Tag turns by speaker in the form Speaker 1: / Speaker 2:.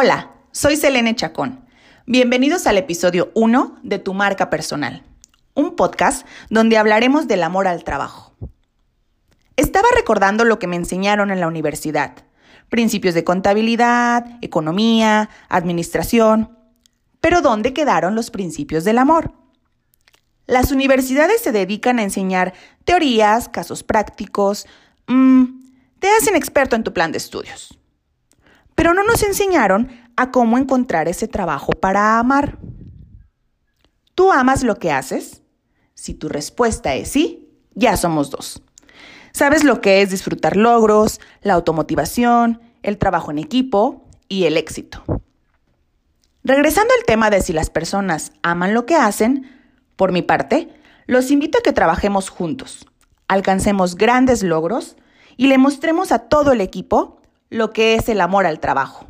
Speaker 1: Hola, soy Selene Chacón. Bienvenidos al episodio 1 de Tu Marca Personal, un podcast donde hablaremos del amor al trabajo. Estaba recordando lo que me enseñaron en la universidad, principios de contabilidad, economía, administración, pero ¿dónde quedaron los principios del amor? Las universidades se dedican a enseñar teorías, casos prácticos, mmm, te hacen experto en tu plan de estudios. Pero no nos enseñaron a cómo encontrar ese trabajo para amar. ¿Tú amas lo que haces? Si tu respuesta es sí, ya somos dos. Sabes lo que es disfrutar logros, la automotivación, el trabajo en equipo y el éxito. Regresando al tema de si las personas aman lo que hacen, por mi parte, los invito a que trabajemos juntos, alcancemos grandes logros y le mostremos a todo el equipo lo que es el amor al trabajo.